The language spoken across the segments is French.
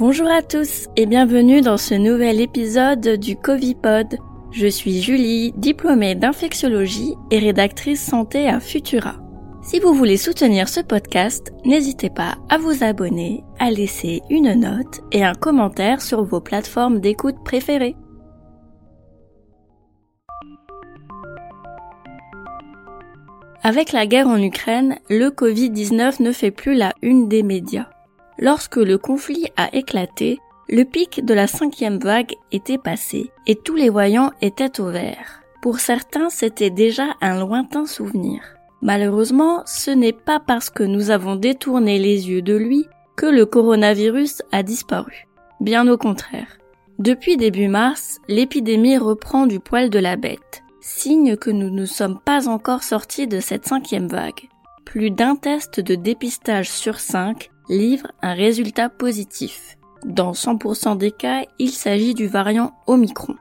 Bonjour à tous et bienvenue dans ce nouvel épisode du Covipod. Je suis Julie, diplômée d'infectiologie et rédactrice santé à Futura. Si vous voulez soutenir ce podcast, n'hésitez pas à vous abonner, à laisser une note et un commentaire sur vos plateformes d'écoute préférées. Avec la guerre en Ukraine, le Covid-19 ne fait plus la une des médias. Lorsque le conflit a éclaté, le pic de la cinquième vague était passé et tous les voyants étaient au vert. Pour certains, c'était déjà un lointain souvenir. Malheureusement, ce n'est pas parce que nous avons détourné les yeux de lui que le coronavirus a disparu. Bien au contraire. Depuis début mars, l'épidémie reprend du poil de la bête signe que nous ne sommes pas encore sortis de cette cinquième vague. Plus d'un test de dépistage sur cinq livre un résultat positif. Dans 100% des cas, il s'agit du variant Omicron.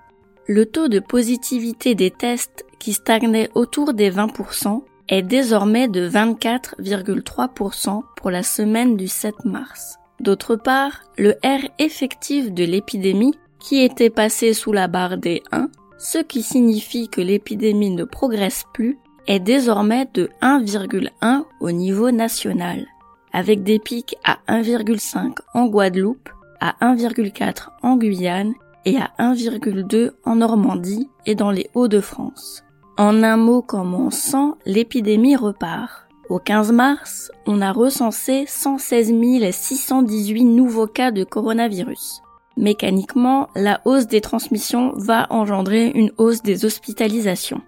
Le taux de positivité des tests qui stagnait autour des 20% est désormais de 24,3% pour la semaine du 7 mars. D'autre part, le R effectif de l'épidémie, qui était passé sous la barre des 1, ce qui signifie que l'épidémie ne progresse plus, est désormais de 1,1 au niveau national, avec des pics à 1,5 en Guadeloupe, à 1,4 en Guyane et à 1,2 en Normandie et dans les Hauts-de-France. En un mot comme on sent, l'épidémie repart. Au 15 mars, on a recensé 116 618 nouveaux cas de coronavirus. Mécaniquement, la hausse des transmissions va engendrer une hausse des hospitalisations.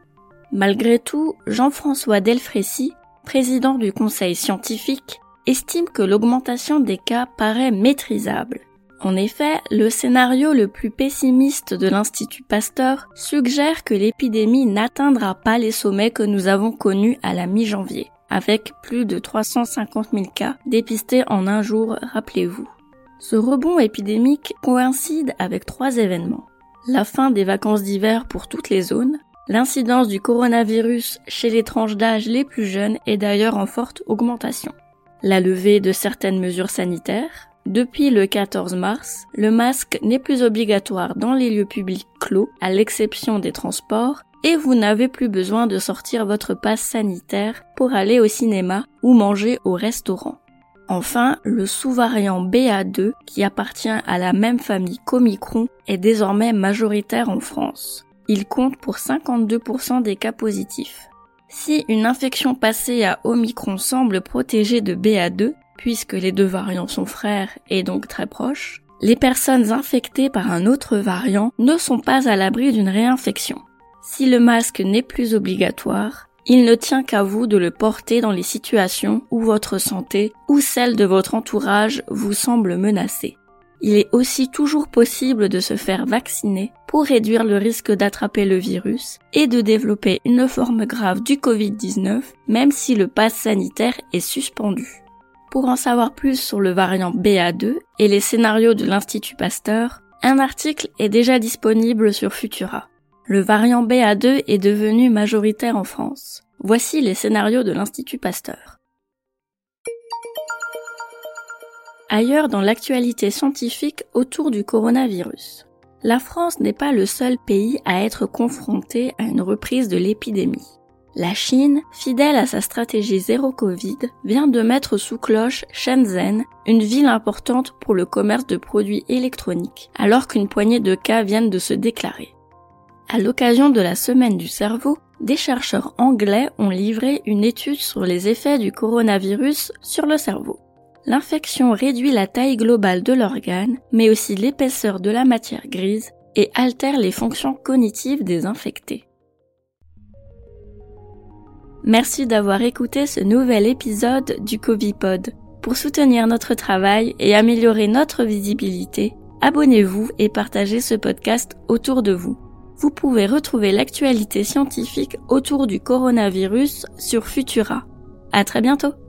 Malgré tout, Jean-François Delfrécy, président du conseil scientifique, estime que l'augmentation des cas paraît maîtrisable. En effet, le scénario le plus pessimiste de l'Institut Pasteur suggère que l'épidémie n'atteindra pas les sommets que nous avons connus à la mi-janvier, avec plus de 350 000 cas dépistés en un jour, rappelez-vous. Ce rebond épidémique coïncide avec trois événements. La fin des vacances d'hiver pour toutes les zones, l'incidence du coronavirus chez les tranches d'âge les plus jeunes est d'ailleurs en forte augmentation. La levée de certaines mesures sanitaires. Depuis le 14 mars, le masque n'est plus obligatoire dans les lieux publics clos, à l'exception des transports, et vous n'avez plus besoin de sortir votre passe sanitaire pour aller au cinéma ou manger au restaurant. Enfin, le sous-variant BA2, qui appartient à la même famille qu'Omicron, est désormais majoritaire en France. Il compte pour 52% des cas positifs. Si une infection passée à Omicron semble protéger de BA2, puisque les deux variants sont frères et donc très proches, les personnes infectées par un autre variant ne sont pas à l'abri d'une réinfection. Si le masque n'est plus obligatoire, il ne tient qu'à vous de le porter dans les situations où votre santé ou celle de votre entourage vous semble menacée. Il est aussi toujours possible de se faire vacciner pour réduire le risque d'attraper le virus et de développer une forme grave du Covid-19 même si le pass sanitaire est suspendu. Pour en savoir plus sur le variant BA2 et les scénarios de l'Institut Pasteur, un article est déjà disponible sur Futura. Le variant BA2 est devenu majoritaire en France. Voici les scénarios de l'Institut Pasteur. Ailleurs dans l'actualité scientifique autour du coronavirus. La France n'est pas le seul pays à être confronté à une reprise de l'épidémie. La Chine, fidèle à sa stratégie zéro Covid, vient de mettre sous cloche Shenzhen, une ville importante pour le commerce de produits électroniques, alors qu'une poignée de cas viennent de se déclarer. À l'occasion de la semaine du cerveau, des chercheurs anglais ont livré une étude sur les effets du coronavirus sur le cerveau. L'infection réduit la taille globale de l'organe, mais aussi l'épaisseur de la matière grise et altère les fonctions cognitives des infectés. Merci d'avoir écouté ce nouvel épisode du Covipod. Pour soutenir notre travail et améliorer notre visibilité, abonnez-vous et partagez ce podcast autour de vous vous pouvez retrouver l'actualité scientifique autour du coronavirus sur Futura. À très bientôt!